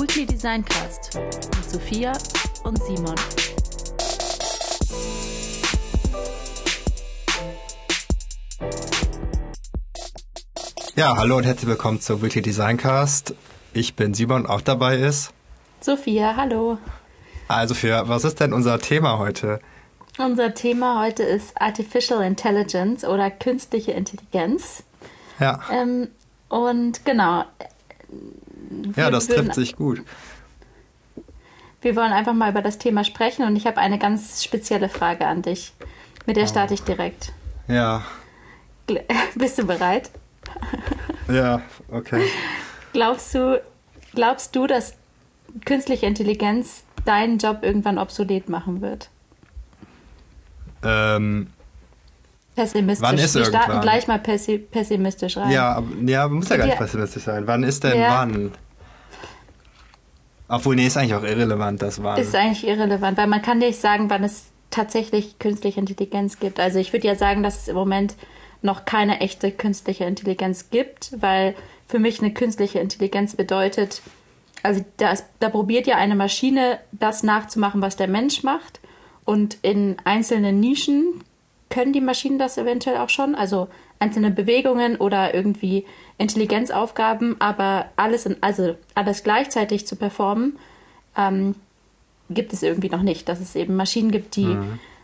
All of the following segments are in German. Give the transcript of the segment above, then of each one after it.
Weekly Designcast mit Sophia und Simon. Ja, hallo und herzlich willkommen zur Weekly Designcast. Ich bin Simon, auch dabei ist. Sophia, hallo. Also für was ist denn unser Thema heute? Unser Thema heute ist Artificial Intelligence oder künstliche Intelligenz. Ja. Ähm, und genau. Ja, das würden- trifft sich gut. Wir wollen einfach mal über das Thema sprechen und ich habe eine ganz spezielle Frage an dich. Mit der starte ich direkt. Ja, Bist du bereit? ja, okay. Glaubst du, glaubst du, dass künstliche Intelligenz deinen Job irgendwann obsolet machen wird? Ähm, Pessimistisch. Wann ist Wir starten irgendwann? gleich mal pessi pessimistisch rein. ja, aber- ja, muss ja gar nicht pessimistisch sein. Wann ist denn Ja. wann? Obwohl, nee, ist eigentlich auch irrelevant, das wann. Ist eigentlich irrelevant, weil man kann nicht sagen, wann es tatsächlich künstliche Intelligenz gibt. Also ich würde ja sagen, dass es im Moment noch keine echte künstliche Intelligenz gibt, weil für mich eine künstliche Intelligenz bedeutet, also das, da probiert ja eine Maschine das nachzumachen, was der Mensch macht. Und in einzelnen Nischen können die Maschinen das eventuell auch schon, also einzelne Bewegungen oder irgendwie Intelligenzaufgaben, aber alles in, also alles gleichzeitig zu performen, ähm, gibt es irgendwie noch nicht. Dass es eben Maschinen gibt, die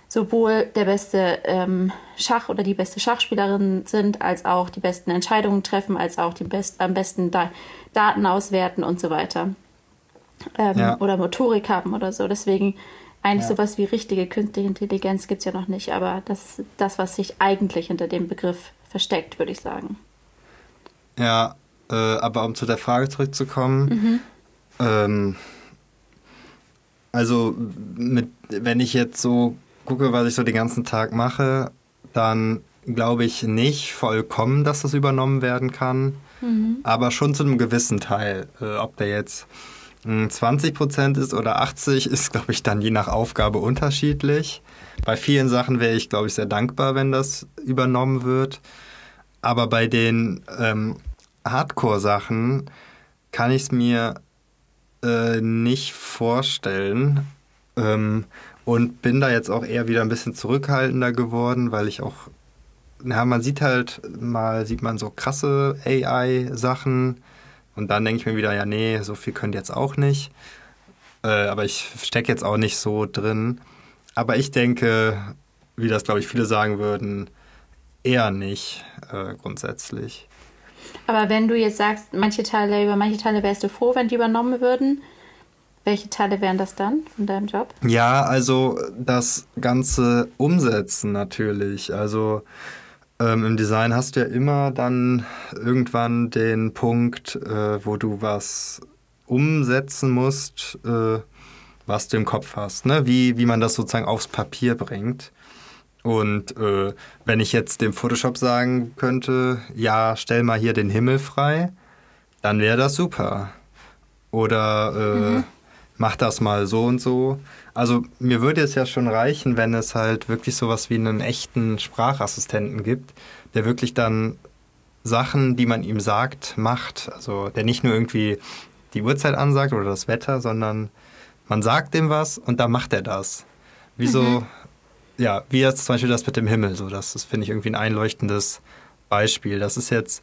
sowohl der beste ähm, Schach oder die beste Schachspielerin sind, als auch die besten Entscheidungen treffen, als auch die best, am besten da Daten auswerten und so weiter. Ähm, Ja. Oder Motorik haben oder so. Deswegen eigentlich Ja. sowas wie richtige künstliche Intelligenz gibt es ja noch nicht, aber das ist das, was sich eigentlich hinter dem Begriff versteckt, würde ich sagen. Ja, äh, aber um zu der Frage zurückzukommen, Mhm. ähm, also mit, wenn ich jetzt so gucke, was ich so den ganzen Tag mache, dann glaube ich nicht vollkommen, dass das übernommen werden kann, aber schon zu einem gewissen Teil. Äh, ob der jetzt mh, 20 Prozent ist oder 80, ist, glaube ich, dann je nach Aufgabe unterschiedlich. Bei vielen Sachen wäre ich, glaube ich, sehr dankbar, wenn das übernommen wird. Aber bei den ähm, Hardcore-Sachen kann ich es mir äh, nicht vorstellen. Ähm, und bin da jetzt auch eher wieder ein bisschen zurückhaltender geworden, weil ich auch, na, man sieht halt mal, sieht man so krasse AI-Sachen und dann denke ich mir wieder, ja, nee, so viel könnt ihr jetzt auch nicht. Äh, aber ich stecke jetzt auch nicht so drin. Aber ich denke, wie das, glaube ich, viele sagen würden, eher nicht äh, grundsätzlich. Aber wenn du jetzt sagst, manche Teile, über manche Teile wärst du froh, wenn die übernommen würden, welche Teile wären das dann von deinem Job? Ja, also das ganze Umsetzen natürlich. Also ähm, im Design hast du ja immer dann irgendwann den Punkt, äh, wo du was umsetzen musst, äh, was du im Kopf hast. Ne? Wie, wie man das sozusagen aufs Papier bringt. Und äh, wenn ich jetzt dem Photoshop sagen könnte, ja, stell mal hier den Himmel frei, dann wäre das super. Oder äh, mach das mal so und so. Also mir würde es ja schon reichen, wenn es halt wirklich sowas wie einen echten Sprachassistenten gibt, der wirklich dann Sachen, die man ihm sagt, macht. Also der nicht nur irgendwie die Uhrzeit ansagt oder das Wetter, sondern man sagt dem was und dann macht er das. Wieso, ja, wie jetzt zum Beispiel das mit dem Himmel, so das, das finde ich irgendwie ein einleuchtendes Beispiel. Das ist jetzt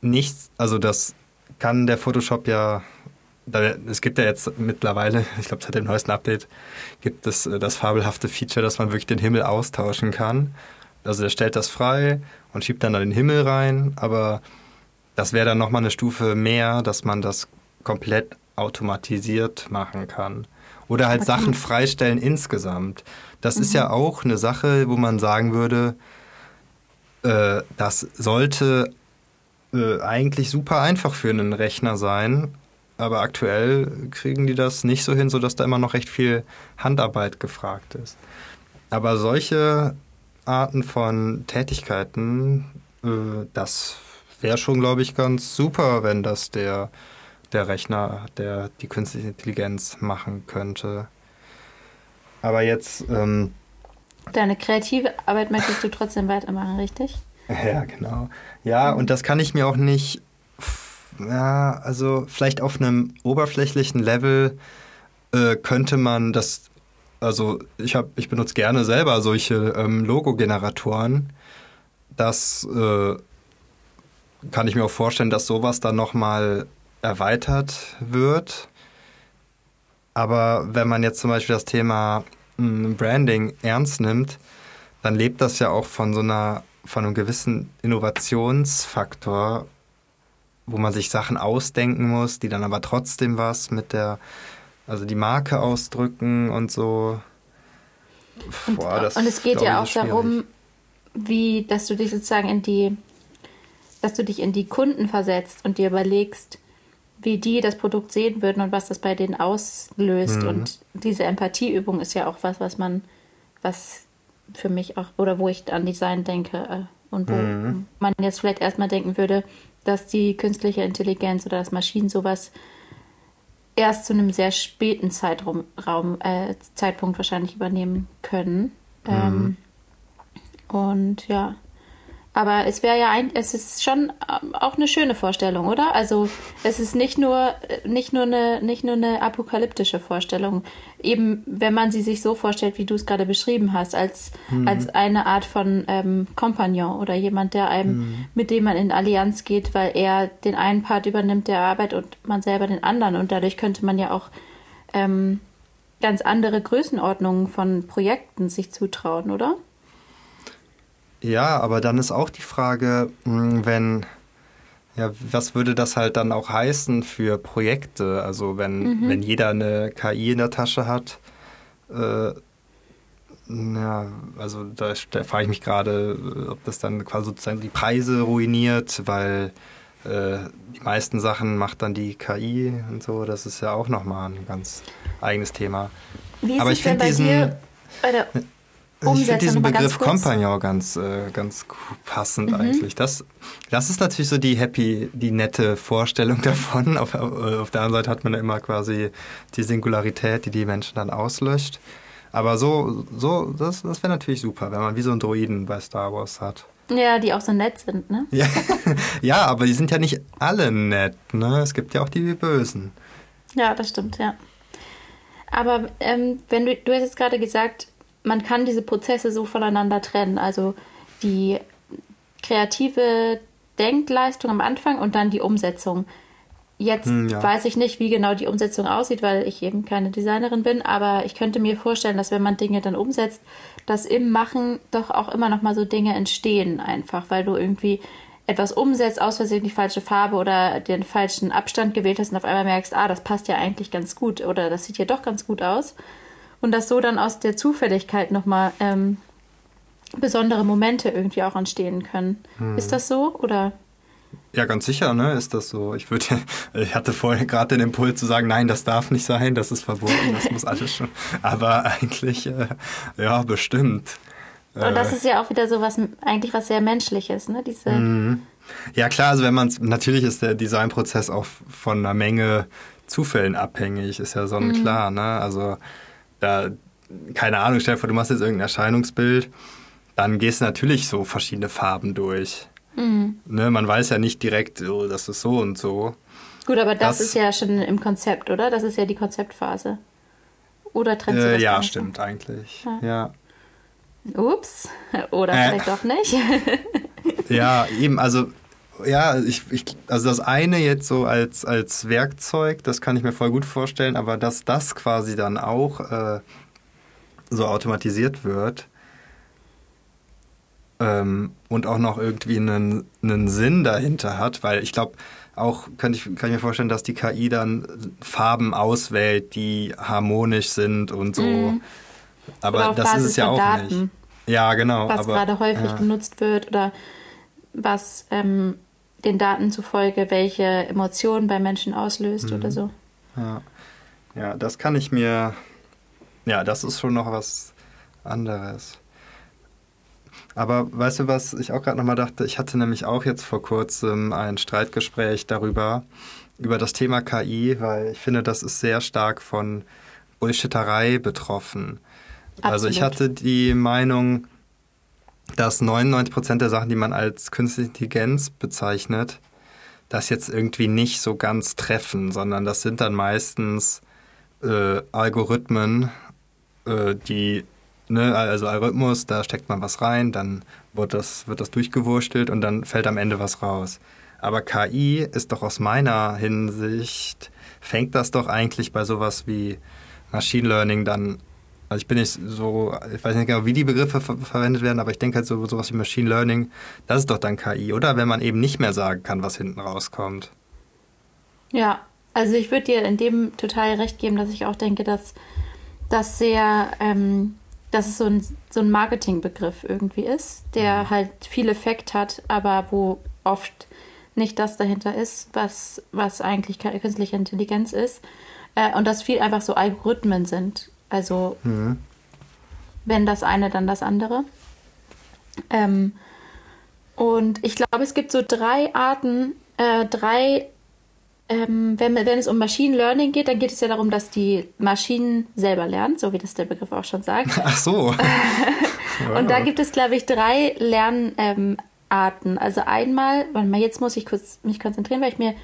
nichts, also das kann der Photoshop ja, es gibt ja jetzt mittlerweile, ich glaube seit dem neuesten Update, gibt es äh, das fabelhafte Feature, dass man wirklich den Himmel austauschen kann. Also der stellt das frei und schiebt dann da den Himmel rein, aber das wäre dann nochmal eine Stufe mehr, dass man das komplett automatisiert machen kann. Oder halt Sachen freistellen insgesamt. Das ist ja auch eine Sache, wo man sagen würde, äh, das sollte äh, eigentlich super einfach für einen Rechner sein. Aber aktuell kriegen die das nicht so hin, sodass da immer noch recht viel Handarbeit gefragt ist. Aber solche Arten von Tätigkeiten, äh, das wäre schon, glaube ich, ganz super, wenn das der, der Rechner, der die künstliche Intelligenz machen könnte. Aber jetzt, ähm, Deine kreative Arbeit möchtest du trotzdem weitermachen, richtig? Ja, genau. Ja, und das kann ich mir auch nicht ja, also vielleicht auf einem oberflächlichen Level äh, könnte man das, also ich habe, ich benutze gerne selber solche ähm, Logo-Generatoren. Das äh, kann ich mir auch vorstellen, dass sowas dann nochmal erweitert wird. Aber wenn man jetzt zum Beispiel das Thema mh, Branding ernst nimmt, dann lebt das ja auch von so einer, von einem gewissen Innovationsfaktor, wo man sich Sachen ausdenken muss, die dann aber trotzdem was mit der, also die Marke ausdrücken und so. Und, Boah, das und es geht ja auch darum, wie, dass du dich sozusagen in die, dass du dich in die Kunden versetzt und dir überlegst, wie die das Produkt sehen würden und was das bei denen auslöst. Mhm. Und diese Empathieübung ist ja auch was, was man, was für mich auch, oder wo ich an Design denke äh, und wo mhm. man jetzt vielleicht erstmal denken würde, dass die künstliche Intelligenz oder das Maschinen sowas erst zu einem sehr späten Zeitraum, Raum, äh, Zeitpunkt wahrscheinlich übernehmen können. Mhm. Ähm, und ja, aber es wäre ja ein, es ist schon ähm, auch eine schöne Vorstellung, oder? Also es ist nicht nur nicht nur eine nicht nur eine apokalyptische Vorstellung. Eben wenn man sie sich so vorstellt, wie du es gerade beschrieben hast, als mhm. als eine Art von ähm, Kompagnon oder jemand, der einem mhm. mit dem man in Allianz geht, weil er den einen Part übernimmt der Arbeit und man selber den anderen und dadurch könnte man ja auch ähm, ganz andere Größenordnungen von Projekten sich zutrauen, oder? Ja, aber dann ist auch die Frage, hm, wenn, ja, was würde das halt dann auch heißen für Projekte? Also wenn, mhm. wenn jeder eine KI in der Tasche hat, äh, ja, also da, da frage ich mich gerade, ob das dann quasi sozusagen die Preise ruiniert, weil äh, die meisten Sachen macht dann die KI und so. Das ist ja auch nochmal ein ganz eigenes Thema. Wie ist Aber es ich denn bei diesen, dir bei der Umsetzen. Ich finde diesen Begriff Kompagnon ganz, äh, ganz passend mhm. eigentlich. Das, das ist natürlich so die happy, die nette Vorstellung davon. Auf, auf der anderen Seite hat man ja immer quasi die Singularität, die die Menschen dann auslöscht. Aber so, so das, das wäre natürlich super, wenn man wie so einen Droiden bei Star Wars hat. Ja, die auch so nett sind, ne? Ja, ja aber die sind ja nicht alle nett, ne? Es gibt ja auch die Bösen. Ja, das stimmt, ja. Aber ähm, wenn du, du hast jetzt gerade gesagt, man kann diese Prozesse so voneinander trennen. Also die kreative Denkleistung am Anfang und dann die Umsetzung. Jetzt hm, ja. weiß ich nicht, wie genau die Umsetzung aussieht, weil ich eben keine Designerin bin, aber ich könnte mir vorstellen, dass wenn man Dinge dann umsetzt, dass im Machen doch auch immer noch mal so Dinge entstehen einfach, weil du irgendwie etwas umsetzt, aus Versehen die falsche Farbe oder den falschen Abstand gewählt hast und auf einmal merkst, ah, das passt ja eigentlich ganz gut oder das sieht ja doch ganz gut aus und dass so dann aus der Zufälligkeit nochmal ähm, besondere Momente irgendwie auch entstehen können. Hm. Ist das so oder? Ja, ganz sicher, ne, ist das so. Ich würde, ich hatte vorher gerade den Impuls zu sagen, nein, das darf nicht sein, das ist verboten, das muss alles schon. Aber eigentlich, äh, ja, bestimmt. Und das äh, ist ja auch wieder so was, eigentlich was sehr Menschliches, ne, diese. Mhm. Ja, klar, also wenn man natürlich ist der Designprozess auch von einer Menge Zufällen abhängig, ist ja sonnenklar, mhm. ne, also da, keine Ahnung, stell dir vor, du machst jetzt irgendein Erscheinungsbild, dann gehst du natürlich so verschiedene Farben durch. Mhm. Ne, man weiß ja nicht direkt, oh, das ist so und so. Gut, aber das, das, ist ja schon im Konzept, oder? Das ist ja die Konzeptphase. Oder trennst du äh, das Ja, stimmt eigentlich. Ja. ja. Ups. Oder äh. vielleicht doch nicht. ja, eben, also ja, ich, ich, also das eine jetzt so als, als Werkzeug, das kann ich mir voll gut vorstellen, aber dass das quasi dann auch äh, so automatisiert wird ähm, und auch noch irgendwie einen, einen Sinn dahinter hat, weil ich glaube, auch kann ich, kann ich mir vorstellen, dass die KI dann Farben auswählt, die harmonisch sind und so. Mhm. Aber das Basis ist es ja auch Daten, nicht. Ja, genau. Was aber, gerade häufig ja. genutzt wird oder was ähm, den Daten zufolge welche Emotionen bei Menschen auslöst mhm. oder so. Ja. ja, das kann ich mir. Ja, das ist schon noch was anderes. Aber weißt du, was ich auch gerade nochmal dachte? Ich hatte nämlich auch jetzt vor kurzem ein Streitgespräch darüber, über das Thema KI, weil ich finde, das ist sehr stark von Bullshitterei betroffen. Absolut. Also ich hatte die Meinung, dass 99 Prozent der Sachen, die man als künstliche Intelligenz bezeichnet, das jetzt irgendwie nicht so ganz treffen, sondern das sind dann meistens äh, Algorithmen, äh, die, ne, also Algorithmus, da steckt man was rein, dann wird das, wird das durchgewurstelt und dann fällt am Ende was raus. Aber KI ist doch aus meiner Hinsicht, fängt das doch eigentlich bei sowas wie Machine Learning dann also ich bin nicht so, ich weiß nicht genau, wie die Begriffe ver verwendet werden, aber ich denke halt so sowas wie Machine Learning, das ist doch dann KI, oder? Wenn man eben nicht mehr sagen kann, was hinten rauskommt. Ja, also ich würde dir in dem total recht geben, dass ich auch denke, dass das sehr, ähm, dass es so ein, so ein Marketingbegriff irgendwie ist, der mhm. halt viel Effekt hat, aber wo oft nicht das dahinter ist, was, was eigentlich künstliche Intelligenz ist. Äh, und dass viel einfach so Algorithmen sind. Also mhm. wenn das eine, dann das andere. Ähm, und ich glaube, es gibt so drei Arten, äh, drei, ähm, wenn, wenn es um Machine Learning geht, dann geht es ja darum, dass die Maschinen selber lernen, so wie das der Begriff auch schon sagt. Ach so. und da gibt es, glaube ich, drei Lernarten. Ähm, also einmal, warte mal, jetzt muss ich kurz mich konzentrieren, weil ich mir,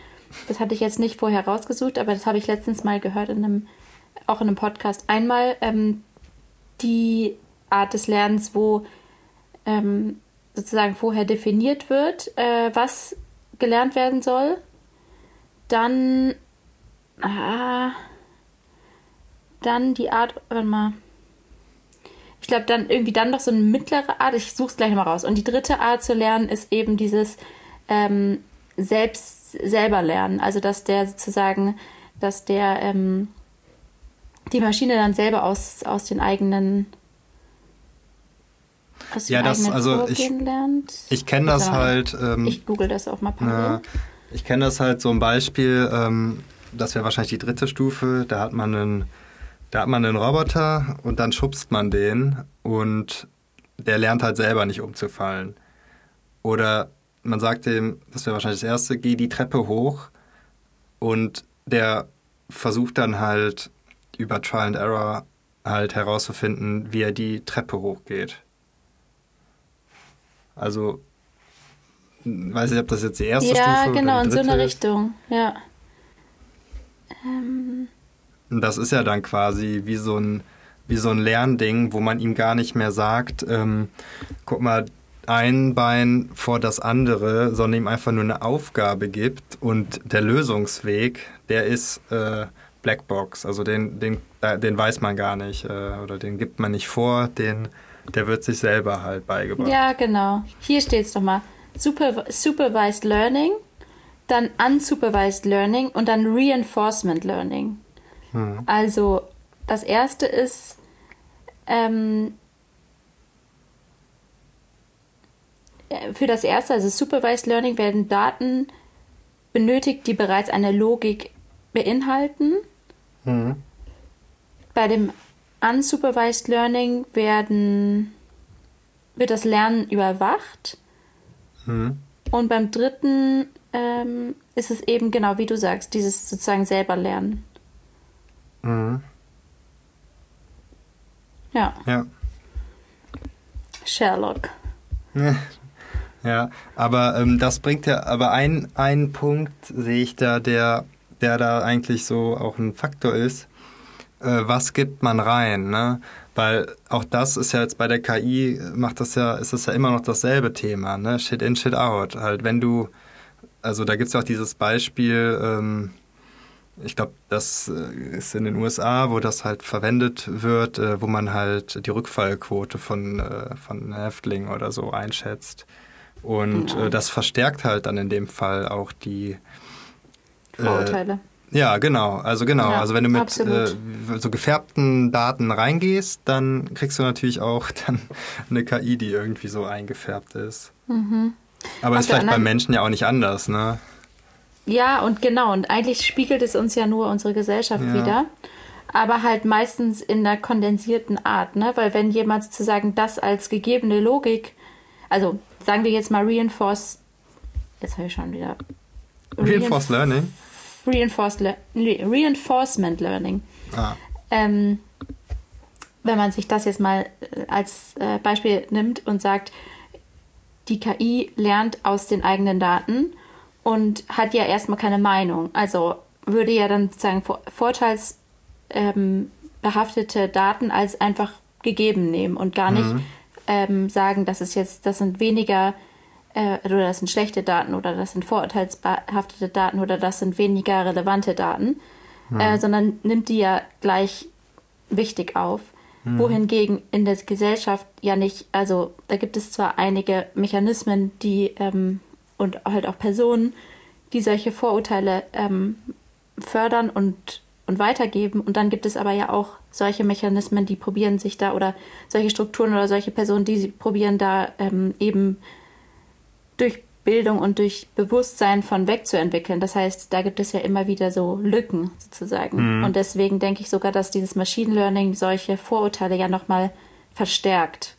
das hatte ich jetzt nicht vorher rausgesucht, aber das habe ich letztens mal gehört in einem auch in einem Podcast einmal ähm, die Art des Lernens, wo ähm, sozusagen vorher definiert wird, äh, was gelernt werden soll. Dann, ah, dann die Art, warte mal. Ich glaube, dann irgendwie dann noch so eine mittlere Art. Ich suche es gleich mal raus. Und die dritte Art zu lernen ist eben dieses ähm, selbst selber lernen. Also dass der sozusagen, dass der ähm, die Maschine dann selber aus, aus den eigenen aus ja, das, also ich, lernt. Ich kenne das ja, halt. Ähm, ich google das auch mal parallel. ich kenne das halt so ein Beispiel, ähm, das wäre wahrscheinlich die dritte Stufe, da hat man einen, da hat man einen Roboter und dann schubst man den und der lernt halt selber nicht umzufallen. Oder man sagt dem, das wäre wahrscheinlich das erste, geh die Treppe hoch und der versucht dann halt über Trial and Error halt herauszufinden, wie er die Treppe hochgeht. Also, weiß ich, ob das jetzt die erste ja, Stufe ist. Ja, genau, in so eine Richtung, ja. Ähm. Das ist ja dann quasi wie so ein, wie so ein Lernding, wo man ihm gar nicht mehr sagt, ähm, guck mal, ein Bein vor das andere, sondern ihm einfach nur eine Aufgabe gibt und der Lösungsweg, der ist, äh, Blackbox. Also den, den, äh, den weiß man gar nicht äh, oder den gibt man nicht vor, den, der wird sich selber halt beigebracht. Ja, genau. Hier steht es doch mal. Super, supervised Learning, dann Unsupervised Learning und dann Reinforcement Learning. Hm. Also das erste ist, ähm, für das erste, also Supervised Learning, werden Daten benötigt, die bereits eine Logik beinhalten. Mhm. Bei dem Unsupervised Learning werden, wird das Lernen überwacht. Mhm. Und beim dritten ähm, ist es eben genau wie du sagst, dieses sozusagen selber Lernen. Mhm. Ja. Ja. Sherlock. Ja, aber ähm, das bringt ja, aber ein, ein Punkt sehe ich da, der der da eigentlich so auch ein Faktor ist. Äh, was gibt man rein? Ne? Weil auch das ist ja jetzt bei der KI, macht das ja, ist das ja immer noch dasselbe Thema, ne? Shit in, shit out. Halt, wenn du, also da gibt es ja auch dieses Beispiel, ähm, ich glaube, das äh, ist in den USA, wo das halt verwendet wird, äh, wo man halt die Rückfallquote von, äh, von Häftlingen oder so einschätzt. Und äh, das verstärkt halt dann in dem Fall auch die, Vorurteile. Äh, ja, genau. Also genau. Ja, also wenn du mit äh, so gefärbten Daten reingehst, dann kriegst du natürlich auch dann eine KI, die irgendwie so eingefärbt ist. Mhm. Aber Auf ist vielleicht beim Menschen ja auch nicht anders, ne? Ja, und genau. Und eigentlich spiegelt es uns ja nur unsere Gesellschaft ja. wieder. Aber halt meistens in einer kondensierten Art, ne? Weil wenn jemand sozusagen das als gegebene Logik, also sagen wir jetzt mal reinforced, jetzt habe ich schon wieder. Reinforced Learning? Reinforced Le Reinforcement Learning. Ah. Ähm, wenn man sich das jetzt mal äh, als äh, Beispiel nimmt und sagt, die KI lernt aus den eigenen Daten und hat ja erstmal keine Meinung. Also würde ja dann sozusagen vorteilsbehaftete ähm, Daten als einfach gegeben nehmen und gar nicht mhm. ähm, sagen, das ist jetzt, das sind weniger äh, oder das sind schlechte Daten oder das sind vorurteilsbehaftete Daten oder das sind weniger relevante Daten, mhm. äh, sondern nimmt die ja gleich wichtig auf. Mhm. Wohingegen in der Gesellschaft ja nicht, also da gibt es zwar einige Mechanismen, die ähm, und halt auch Personen, die solche Vorurteile ähm, fördern und, und weitergeben. Und dann gibt es aber ja auch solche Mechanismen, die probieren sich da oder solche Strukturen oder solche Personen, die probieren da ähm, eben durch Bildung und durch Bewusstsein von wegzuentwickeln. Das heißt, da gibt es ja immer wieder so Lücken sozusagen. Mhm. Und deswegen denke ich sogar, dass dieses Machine Learning solche Vorurteile ja nochmal verstärkt.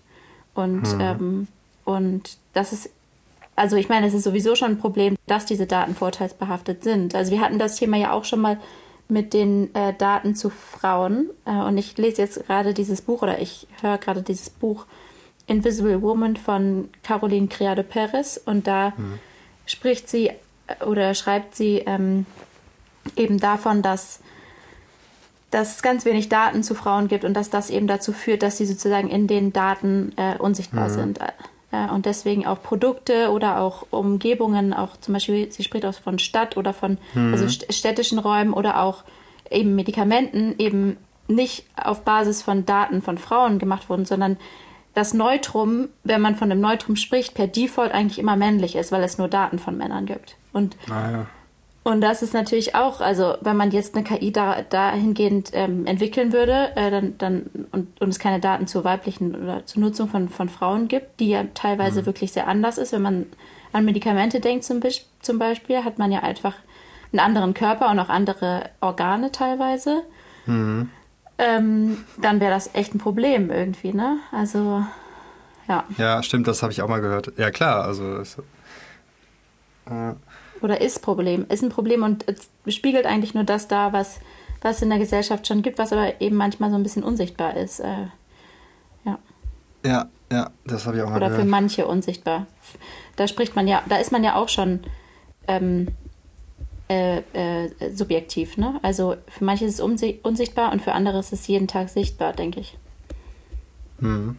Und, mhm. ähm, und das ist, also ich meine, es ist sowieso schon ein Problem, dass diese Daten vorteilsbehaftet sind. Also wir hatten das Thema ja auch schon mal mit den äh, Daten zu Frauen. Äh, und ich lese jetzt gerade dieses Buch oder ich höre gerade dieses Buch Invisible Woman von Caroline Criado Perez und da mhm. spricht sie äh, oder schreibt sie ähm, eben davon, dass, dass es ganz wenig Daten zu Frauen gibt und dass das eben dazu führt, dass sie sozusagen in den Daten äh, unsichtbar mhm. sind. Äh, und deswegen auch Produkte oder auch Umgebungen, auch zum Beispiel, sie spricht auch von Stadt oder von mhm. also städtischen Räumen oder auch eben Medikamenten eben nicht auf Basis von Daten von Frauen gemacht wurden, sondern das Neutrum, wenn man von einem Neutrum spricht, per Default eigentlich immer männlich ist, weil es nur Daten von Männern gibt. Und, ah, ja. und das ist natürlich auch, also wenn man jetzt eine KI da, dahingehend ähm, entwickeln würde, äh, dann, dann und, und es keine Daten zur weiblichen oder zur Nutzung von, von Frauen gibt, die ja teilweise mhm. wirklich sehr anders ist, wenn man an Medikamente denkt zum, zum Beispiel, hat man ja einfach einen anderen Körper und auch andere Organe teilweise. Mhm ähm, dann wäre das echt ein Problem irgendwie, ne? Also, ja. Ja, stimmt, das habe ich auch mal gehört. Ja, klar, also. Es, äh. Oder ist Problem, ist ein Problem und es spiegelt eigentlich nur das da, was, was in der Gesellschaft schon gibt, was aber eben manchmal so ein bisschen unsichtbar ist. Äh, ja. Ja, ja, das habe ich auch mal Oder gehört. Oder für manche unsichtbar. Da spricht man ja, da ist man ja auch schon ähm, äh, äh, subjektiv. Ne? Also für manche ist es unsichtbar und für andere ist es jeden Tag sichtbar, denke ich. Hm.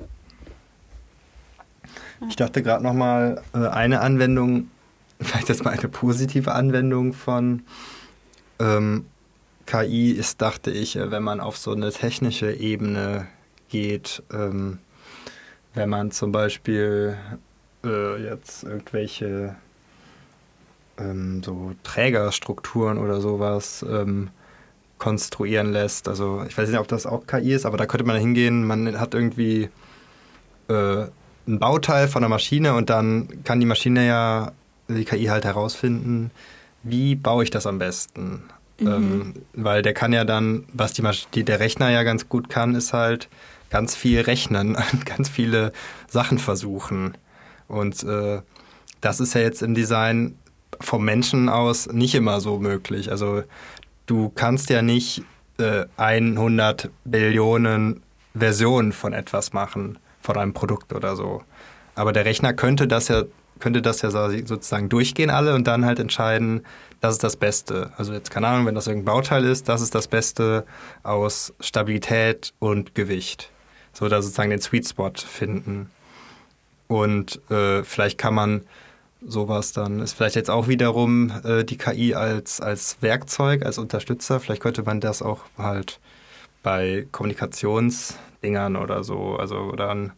Ich dachte gerade noch mal äh, eine Anwendung, vielleicht jetzt mal eine positive Anwendung von ähm, KI ist, dachte ich, äh, wenn man auf so eine technische Ebene geht, ähm, wenn man zum Beispiel äh, jetzt irgendwelche ähm, so Trägerstrukturen oder sowas ähm, konstruieren lässt. Also ich weiß nicht, ob das auch KI ist, aber da könnte man hingehen, man hat irgendwie äh, ein Bauteil von der Maschine und dann kann die Maschine ja, die KI halt herausfinden, wie baue ich das am besten. Mhm. Ähm, weil der kann ja dann, was die, Masch die der Rechner ja ganz gut kann, ist halt ganz viel rechnen und ganz viele Sachen versuchen. Und äh, das ist ja jetzt im Design vom Menschen aus nicht immer so möglich. Also du kannst ja nicht äh, 100 Billionen Versionen von etwas machen, von einem Produkt oder so. Aber der Rechner könnte das ja könnte das ja sozusagen durchgehen alle und dann halt entscheiden, das ist das Beste. Also jetzt keine Ahnung, wenn das irgendein Bauteil ist, das ist das Beste aus Stabilität und Gewicht. So da sozusagen den Sweet Spot finden. Und äh, vielleicht kann man sowas dann. Ist vielleicht jetzt auch wiederum äh, die KI als, als Werkzeug, als Unterstützer. Vielleicht könnte man das auch halt bei Kommunikationsdingern oder so, also oder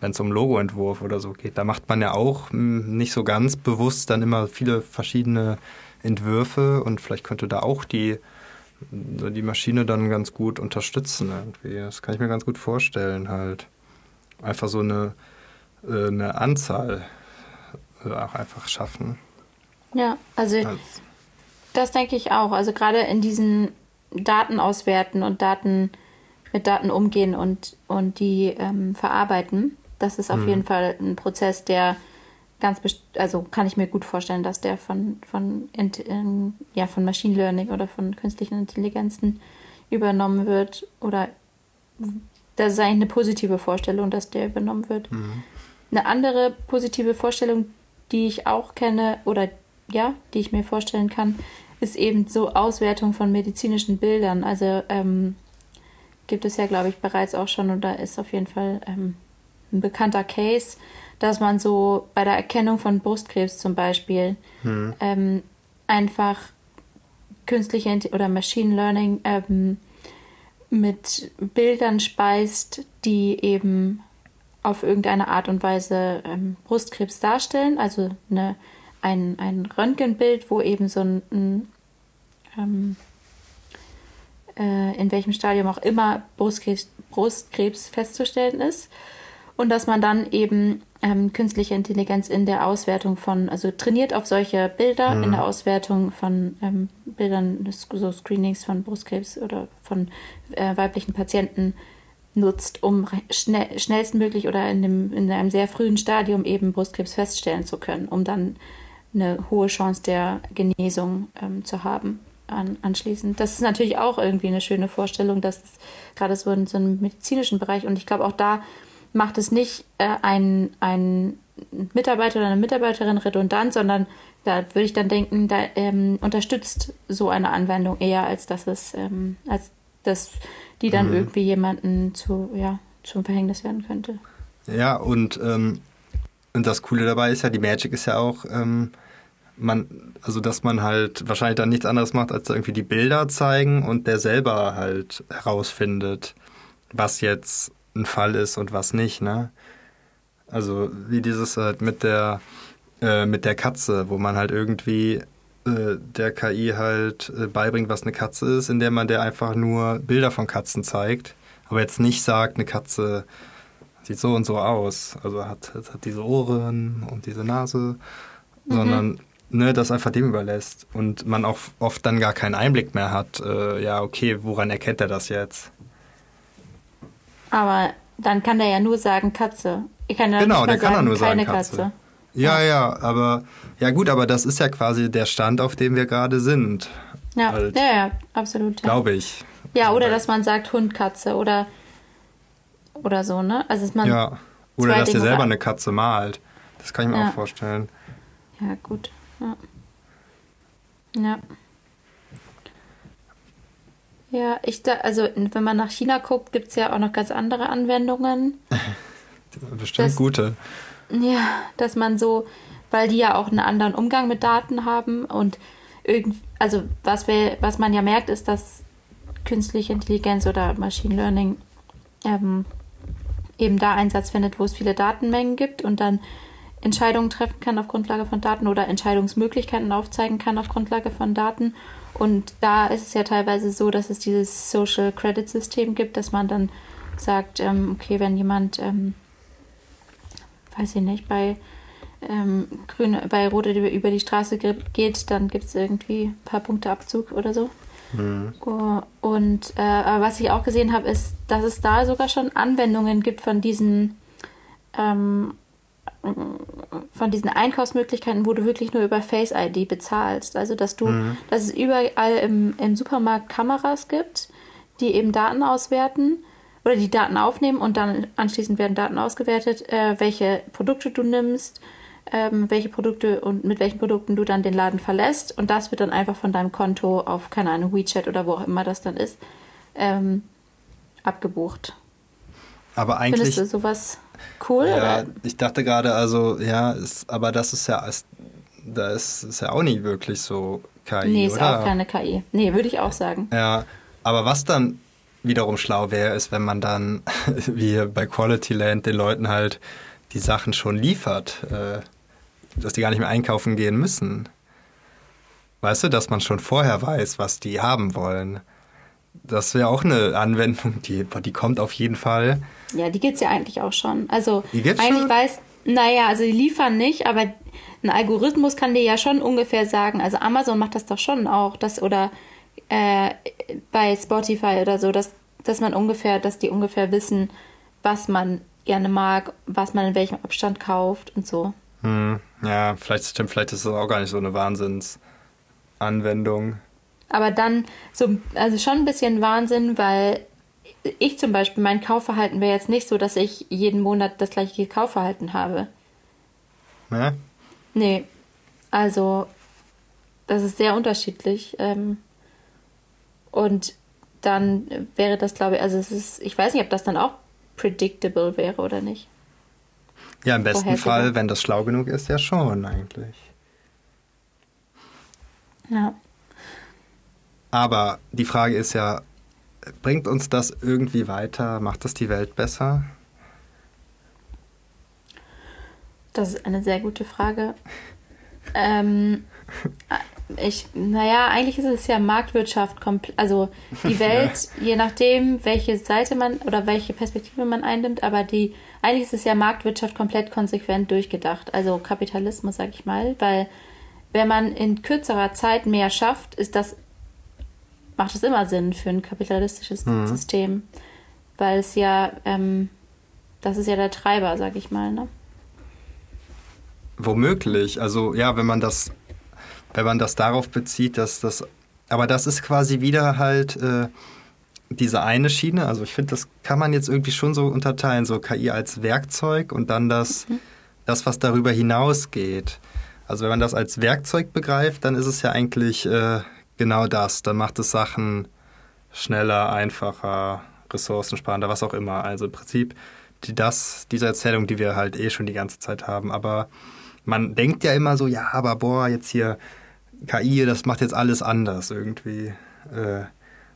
wenn es um Logoentwurf oder so geht, da macht man ja auch hm, nicht so ganz bewusst dann immer viele verschiedene Entwürfe und vielleicht könnte da auch die, die Maschine dann ganz gut unterstützen irgendwie. Das kann ich mir ganz gut vorstellen halt. Einfach so eine, äh, eine Anzahl auch einfach schaffen. Ja, also Als das denke ich auch. Also gerade in diesen Daten auswerten und Daten mit Daten umgehen und, und die ähm, verarbeiten, das ist auf mhm. jeden Fall ein Prozess, der ganz also kann ich mir gut vorstellen, dass der von, von, in, ja, von Machine Learning oder von künstlichen Intelligenzen übernommen wird. Oder das ist eigentlich eine positive Vorstellung, dass der übernommen wird. Mhm. Eine andere positive Vorstellung, die ich auch kenne oder ja, die ich mir vorstellen kann, ist eben so Auswertung von medizinischen Bildern. Also ähm, gibt es ja, glaube ich, bereits auch schon oder ist auf jeden Fall ähm, ein bekannter Case, dass man so bei der Erkennung von Brustkrebs zum Beispiel hm. ähm, einfach künstliche oder Machine Learning ähm, mit Bildern speist, die eben auf irgendeine Art und Weise ähm, Brustkrebs darstellen. Also eine, ein, ein Röntgenbild, wo eben so ein, ein ähm, äh, in welchem Stadium auch immer Brustkrebs, Brustkrebs festzustellen ist. Und dass man dann eben ähm, künstliche Intelligenz in der Auswertung von, also trainiert auf solche Bilder, mhm. in der Auswertung von ähm, Bildern, so Screenings von Brustkrebs oder von äh, weiblichen Patienten nutzt, um schnell, schnellstmöglich oder in, dem, in einem sehr frühen Stadium eben Brustkrebs feststellen zu können, um dann eine hohe Chance der Genesung ähm, zu haben an, anschließend. Das ist natürlich auch irgendwie eine schöne Vorstellung, dass es gerade so in so einem medizinischen Bereich und ich glaube auch da macht es nicht äh, ein, ein Mitarbeiter oder eine Mitarbeiterin redundant, sondern da würde ich dann denken, da ähm, unterstützt so eine Anwendung eher, als dass es, ähm, als dass die dann mhm. irgendwie jemanden zu, ja, zum Verhängnis werden könnte. Ja, und, ähm, und das Coole dabei ist ja, die Magic ist ja auch, ähm, man, also dass man halt wahrscheinlich dann nichts anderes macht, als irgendwie die Bilder zeigen und der selber halt herausfindet, was jetzt ein Fall ist und was nicht, ne? Also wie dieses halt mit der äh, mit der Katze, wo man halt irgendwie äh, der KI halt äh, beibringt, was eine Katze ist, indem man der einfach nur Bilder von Katzen zeigt, aber jetzt nicht sagt, eine Katze sieht so und so aus, also hat, hat diese Ohren und diese Nase, mhm. sondern ne, das einfach dem überlässt und man auch oft dann gar keinen Einblick mehr hat, äh, ja, okay, woran erkennt er das jetzt? Aber dann kann der ja nur sagen Katze. Ich kann ja genau, der kann sagen, nur sagen Katze. Katze. Ja, ja, aber ja gut, aber das ist ja quasi der Stand, auf dem wir gerade sind. Ja, halt, ja, ja, absolut. Ja. Glaube ich. Ja, oder dass man sagt Hund, Katze oder oder so, ne? Also dass man ja. Oder dass ihr selber eine Katze malt. Das kann ich mir ja. auch vorstellen. Ja, gut. Ja. Ja. Ja, ich da, also wenn man nach China guckt, gibt es ja auch noch ganz andere Anwendungen. Bestimmt das, gute. Ja, dass man so, weil die ja auch einen anderen Umgang mit Daten haben und irgend, also was wir, was man ja merkt, ist, dass künstliche Intelligenz oder Machine Learning ähm, eben da Einsatz findet, wo es viele Datenmengen gibt und dann Entscheidungen treffen kann auf Grundlage von Daten oder Entscheidungsmöglichkeiten aufzeigen kann auf Grundlage von Daten. Und da ist es ja teilweise so, dass es dieses Social Credit System gibt, dass man dann sagt, ähm, okay, wenn jemand, ähm, weiß ich nicht, bei ähm, grün, bei Rot über die Straße geht, dann gibt es irgendwie ein paar Punkte Abzug oder so. Mhm. Und äh, was ich auch gesehen habe, ist, dass es da sogar schon Anwendungen gibt von diesen ähm, von diesen Einkaufsmöglichkeiten, wo du wirklich nur über Face ID bezahlst. Also dass du, mhm. dass es überall im, im Supermarkt Kameras gibt, die eben Daten auswerten oder die Daten aufnehmen und dann anschließend werden Daten ausgewertet, äh, welche Produkte du nimmst, ähm, welche Produkte und mit welchen Produkten du dann den Laden verlässt und das wird dann einfach von deinem Konto auf, keine Ahnung, WeChat oder wo auch immer das dann ist, ähm, abgebucht. Aber eigentlich. Findest du sowas cool? Ja, oder? ich dachte gerade, also, ja, ist, aber das ist ja, ist, da ist, ist ja auch nie wirklich so KI. Nee, ist oder? auch keine KI. Nee, würde ich auch sagen. Ja, aber was dann wiederum schlau wäre, ist, wenn man dann, wie bei Quality Land, den Leuten halt die Sachen schon liefert, äh, dass die gar nicht mehr einkaufen gehen müssen. Weißt du, dass man schon vorher weiß, was die haben wollen. Das wäre auch eine Anwendung, die, die kommt auf jeden Fall. Ja, die gibt es ja eigentlich auch schon. Also die gibt's eigentlich schon? weiß, naja, also die liefern nicht, aber ein Algorithmus kann dir ja schon ungefähr sagen, also Amazon macht das doch schon auch, das oder äh, bei Spotify oder so, dass, dass man ungefähr, dass die ungefähr wissen, was man gerne mag, was man in welchem Abstand kauft und so. Hm, ja, vielleicht stimmt, vielleicht ist das auch gar nicht so eine Wahnsinnsanwendung. Aber dann so, also schon ein bisschen Wahnsinn, weil ich zum Beispiel, mein Kaufverhalten wäre jetzt nicht so, dass ich jeden Monat das gleiche Kaufverhalten habe. Ja? Nee. Also, das ist sehr unterschiedlich. Ähm, und dann wäre das, glaube ich, also es ist, ich weiß nicht, ob das dann auch predictable wäre oder nicht. Ja, im besten Fall, wenn das schlau genug ist, ja schon eigentlich. Ja. Aber die Frage ist ja, bringt uns das irgendwie weiter? Macht das die Welt besser? Das ist eine sehr gute Frage. ähm, ich, naja, eigentlich ist es ja Marktwirtschaft, also die Welt, je nachdem, welche Seite man oder welche Perspektive man einnimmt, aber die, eigentlich ist es ja Marktwirtschaft komplett konsequent durchgedacht, also Kapitalismus, sag ich mal, weil wenn man in kürzerer Zeit mehr schafft, ist das, macht es immer Sinn für ein kapitalistisches mhm. System, weil es ja, ähm, das ist ja der Treiber, sag ich mal, ne? Womöglich, also ja, wenn man das wenn man das darauf bezieht, dass das, aber das ist quasi wieder halt äh, diese eine Schiene. Also ich finde, das kann man jetzt irgendwie schon so unterteilen, so KI als Werkzeug und dann das, mhm. das was darüber hinausgeht. Also wenn man das als Werkzeug begreift, dann ist es ja eigentlich äh, genau das. Dann macht es Sachen schneller, einfacher, ressourcensparender, was auch immer. Also im Prinzip die, das, diese Erzählung, die wir halt eh schon die ganze Zeit haben. Aber man denkt ja immer so, ja, aber boah, jetzt hier KI, das macht jetzt alles anders irgendwie. Äh,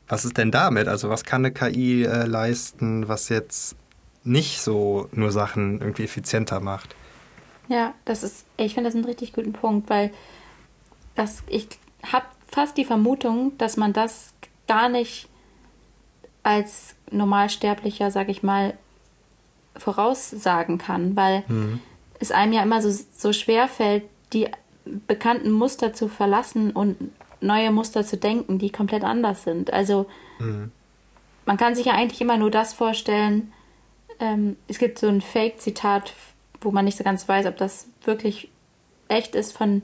was ist denn damit? Also was kann eine KI äh, leisten, was jetzt nicht so nur Sachen irgendwie effizienter macht? Ja, das ist, ich finde das einen richtig guten Punkt, weil das, ich habe fast die Vermutung, dass man das gar nicht als Normalsterblicher, sag ich mal, voraussagen kann, weil mhm. es einem ja immer so, so schwer fällt, die bekannten Muster zu verlassen und neue Muster zu denken, die komplett anders sind. Also mhm. man kann sich ja eigentlich immer nur das vorstellen. Ähm, es gibt so ein Fake-Zitat, wo man nicht so ganz weiß, ob das wirklich echt ist von,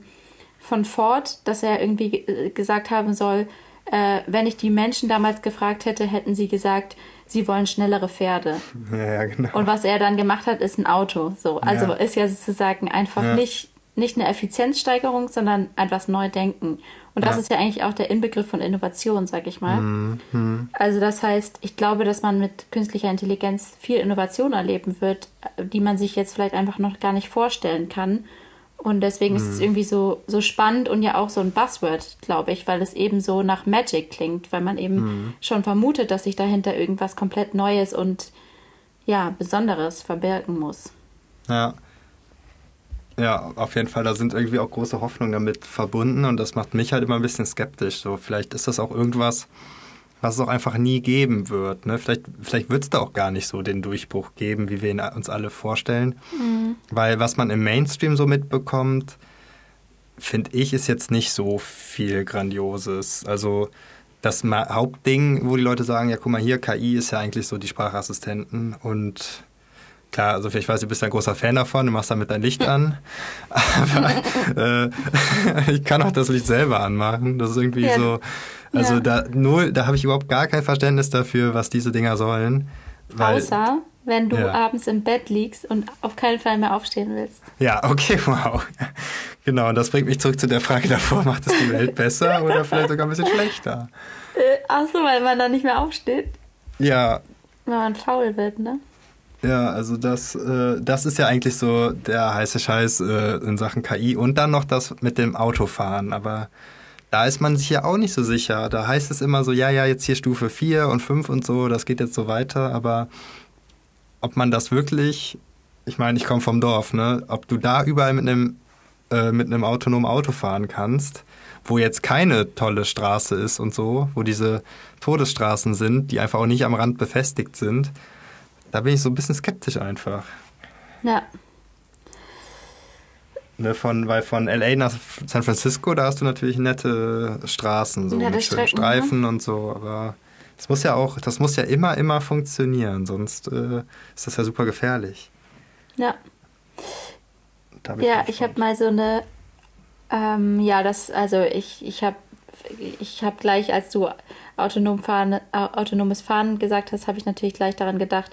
von Ford, dass er irgendwie gesagt haben soll, äh, wenn ich die Menschen damals gefragt hätte, hätten sie gesagt, sie wollen schnellere Pferde. Ja, genau. Und was er dann gemacht hat, ist ein Auto. So, also ja. ist ja sozusagen einfach ja. nicht nicht eine Effizienzsteigerung, sondern etwas neu denken. Und das ja. ist ja eigentlich auch der Inbegriff von Innovation, sag ich mal. Mhm. Also das heißt, ich glaube, dass man mit künstlicher Intelligenz viel Innovation erleben wird, die man sich jetzt vielleicht einfach noch gar nicht vorstellen kann. Und deswegen mhm. ist es mhm. irgendwie so, so spannend und ja auch so ein Buzzword, glaube ich, weil es eben so nach Magic klingt, weil man eben mhm. schon vermutet, dass sich dahinter irgendwas komplett Neues und ja, Besonderes verbergen muss. Ja, ja, auf jeden Fall. Da sind irgendwie auch große Hoffnungen damit verbunden und das macht mich halt immer ein bisschen skeptisch. So, vielleicht ist das auch irgendwas, was es auch einfach nie geben wird. Ne? Vielleicht, vielleicht wird es da auch gar nicht so den Durchbruch geben, wie wir ihn uns alle vorstellen. Mhm. Weil was man im Mainstream so mitbekommt, finde ich, ist jetzt nicht so viel Grandioses. Also das Hauptding, wo die Leute sagen, ja, guck mal hier, KI ist ja eigentlich so die Sprachassistenten und Klar, also ich weiß, du bist ein großer Fan davon, du machst damit dein Licht an. Aber äh, ich kann auch das Licht selber anmachen. Das ist irgendwie ja. so. Also ja. da null, da habe ich überhaupt gar kein Verständnis dafür, was diese Dinger sollen. Weil, Außer wenn du ja. abends im Bett liegst und auf keinen Fall mehr aufstehen willst. Ja, okay, wow. Genau, und das bringt mich zurück zu der Frage davor, macht es die Welt besser oder vielleicht sogar ein bisschen schlechter? Äh, ach so, weil man dann nicht mehr aufsteht? Ja. Wenn man faul wird, ne? Ja, also das, äh, das ist ja eigentlich so der heiße Scheiß äh, in Sachen KI und dann noch das mit dem Autofahren. Aber da ist man sich ja auch nicht so sicher. Da heißt es immer so, ja, ja, jetzt hier Stufe 4 und 5 und so, das geht jetzt so weiter. Aber ob man das wirklich, ich meine, ich komme vom Dorf, ne? Ob du da überall mit einem, äh, mit einem autonomen Auto fahren kannst, wo jetzt keine tolle Straße ist und so, wo diese Todesstraßen sind, die einfach auch nicht am Rand befestigt sind da bin ich so ein bisschen skeptisch einfach. Ja. Ne, von, weil von LA nach San Francisco, da hast du natürlich nette Straßen, so nette mit schönen ne? Streifen ne? und so, aber das muss ja auch, das muss ja immer, immer funktionieren, sonst äh, ist das ja super gefährlich. Ja. Ja, ich habe mal so eine, ähm, ja, das, also ich, ich habe ich habe gleich, als du autonom fahren, autonomes Fahren gesagt hast, habe ich natürlich gleich daran gedacht,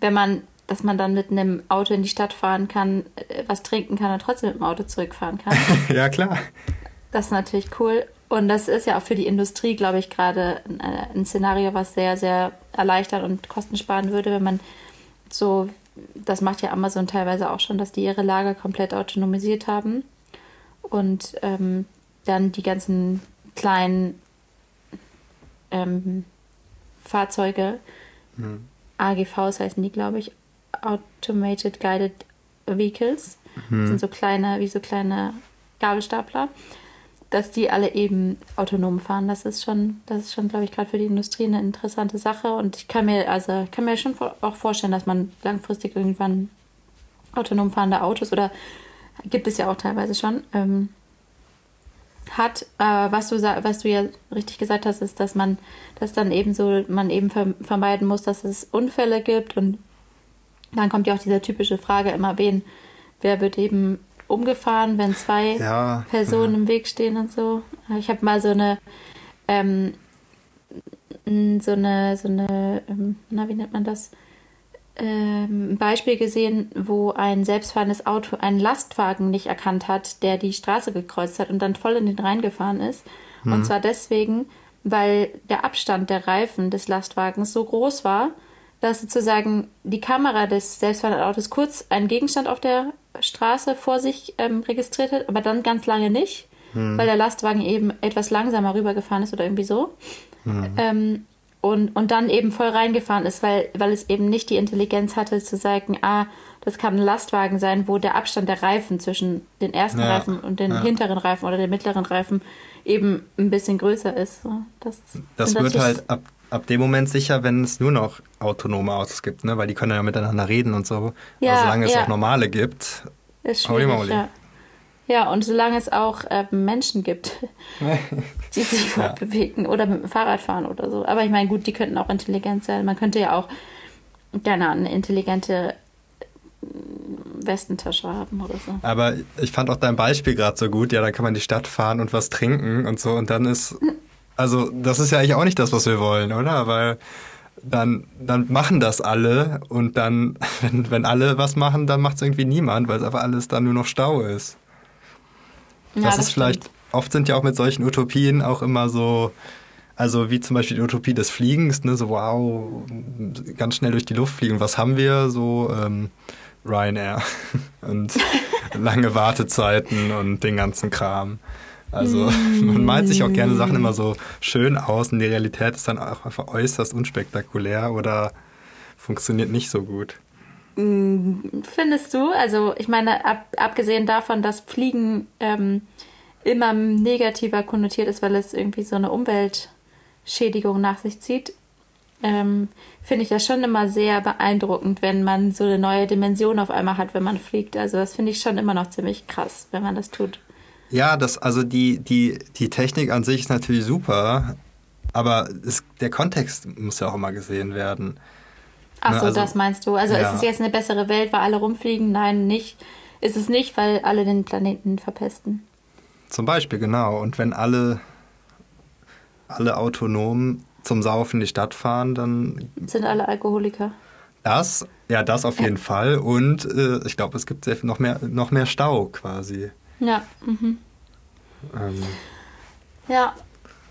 wenn man, dass man dann mit einem Auto in die Stadt fahren kann, äh, was trinken kann und trotzdem mit dem Auto zurückfahren kann. ja, klar. Das ist natürlich cool. Und das ist ja auch für die Industrie, glaube ich, gerade ein, ein Szenario, was sehr, sehr erleichtern und Kosten sparen würde, wenn man so, das macht ja Amazon teilweise auch schon, dass die ihre Lager komplett autonomisiert haben und ähm, dann die ganzen kleinen ähm, Fahrzeuge, hm. AGVs heißen die, glaube ich, Automated Guided Vehicles, hm. sind so kleine, wie so kleine Gabelstapler, dass die alle eben autonom fahren. Das ist schon, das ist schon, glaube ich, gerade für die Industrie eine interessante Sache. Und ich kann mir, also kann mir schon auch vorstellen, dass man langfristig irgendwann autonom fahrende Autos oder gibt es ja auch teilweise schon, ähm, hat. Äh, was, du, was du ja richtig gesagt hast, ist, dass man das dann eben so, man eben vermeiden muss, dass es Unfälle gibt. Und dann kommt ja auch diese typische Frage immer, wen, wer wird eben umgefahren, wenn zwei ja, Personen ja. im Weg stehen und so. Ich habe mal so eine, ähm, so eine, so eine, ähm, na, wie nennt man das? Ähm, ein Beispiel gesehen, wo ein selbstfahrendes Auto einen Lastwagen nicht erkannt hat, der die Straße gekreuzt hat und dann voll in den reingefahren ist. Mhm. Und zwar deswegen, weil der Abstand der Reifen des Lastwagens so groß war, dass sozusagen die Kamera des selbstfahrenden Autos kurz einen Gegenstand auf der Straße vor sich ähm, registriert hat, aber dann ganz lange nicht, mhm. weil der Lastwagen eben etwas langsamer rübergefahren ist oder irgendwie so. Mhm. Ähm, und, und dann eben voll reingefahren ist, weil, weil es eben nicht die Intelligenz hatte zu sagen, ah, das kann ein Lastwagen sein, wo der Abstand der Reifen zwischen den ersten ja, Reifen und den ja. hinteren Reifen oder den mittleren Reifen eben ein bisschen größer ist. Das, das wird halt ab, ab dem Moment sicher, wenn es nur noch autonome Autos gibt, ne? weil die können ja miteinander reden und so. Ja, Aber solange es auch normale gibt, ist schwierig, ja. Ja, und solange es auch äh, Menschen gibt, die sich fortbewegen ja. oder mit dem Fahrrad fahren oder so. Aber ich meine, gut, die könnten auch intelligent sein. Man könnte ja auch, gerne eine intelligente mm, Westentasche haben oder so. Aber ich fand auch dein Beispiel gerade so gut. Ja, da kann man in die Stadt fahren und was trinken und so. Und dann ist, also das ist ja eigentlich auch nicht das, was wir wollen, oder? Weil dann, dann machen das alle und dann, wenn, wenn alle was machen, dann macht es irgendwie niemand, weil es einfach alles dann nur noch Stau ist. Ja, das, das ist vielleicht, oft sind ja auch mit solchen Utopien auch immer so, also wie zum Beispiel die Utopie des Fliegens, ne, so wow, ganz schnell durch die Luft fliegen. Was haben wir? So ähm, Ryanair und lange Wartezeiten und den ganzen Kram. Also man malt sich auch gerne Sachen immer so schön aus und die Realität ist dann auch einfach äußerst unspektakulär oder funktioniert nicht so gut. Mm, findest du? Also ich meine, ab, abgesehen davon, dass Fliegen ähm, immer negativer konnotiert ist, weil es irgendwie so eine Umweltschädigung nach sich zieht, ähm, finde ich das schon immer sehr beeindruckend, wenn man so eine neue Dimension auf einmal hat, wenn man fliegt. Also das finde ich schon immer noch ziemlich krass, wenn man das tut. Ja, das, also die, die, die Technik an sich ist natürlich super, aber es, der Kontext muss ja auch immer gesehen werden. Ach ne, so, also, das meinst du. Also ja. ist es jetzt eine bessere Welt, weil alle rumfliegen? Nein, nicht. Ist es nicht, weil alle den Planeten verpesten. Zum Beispiel, genau. Und wenn alle, alle autonom zum Saufen in die Stadt fahren, dann... Sind alle Alkoholiker. Das, ja, das auf jeden Fall. Und äh, ich glaube, es gibt sehr viel, noch, mehr, noch mehr Stau quasi. Ja. Mhm. Ähm. Ja,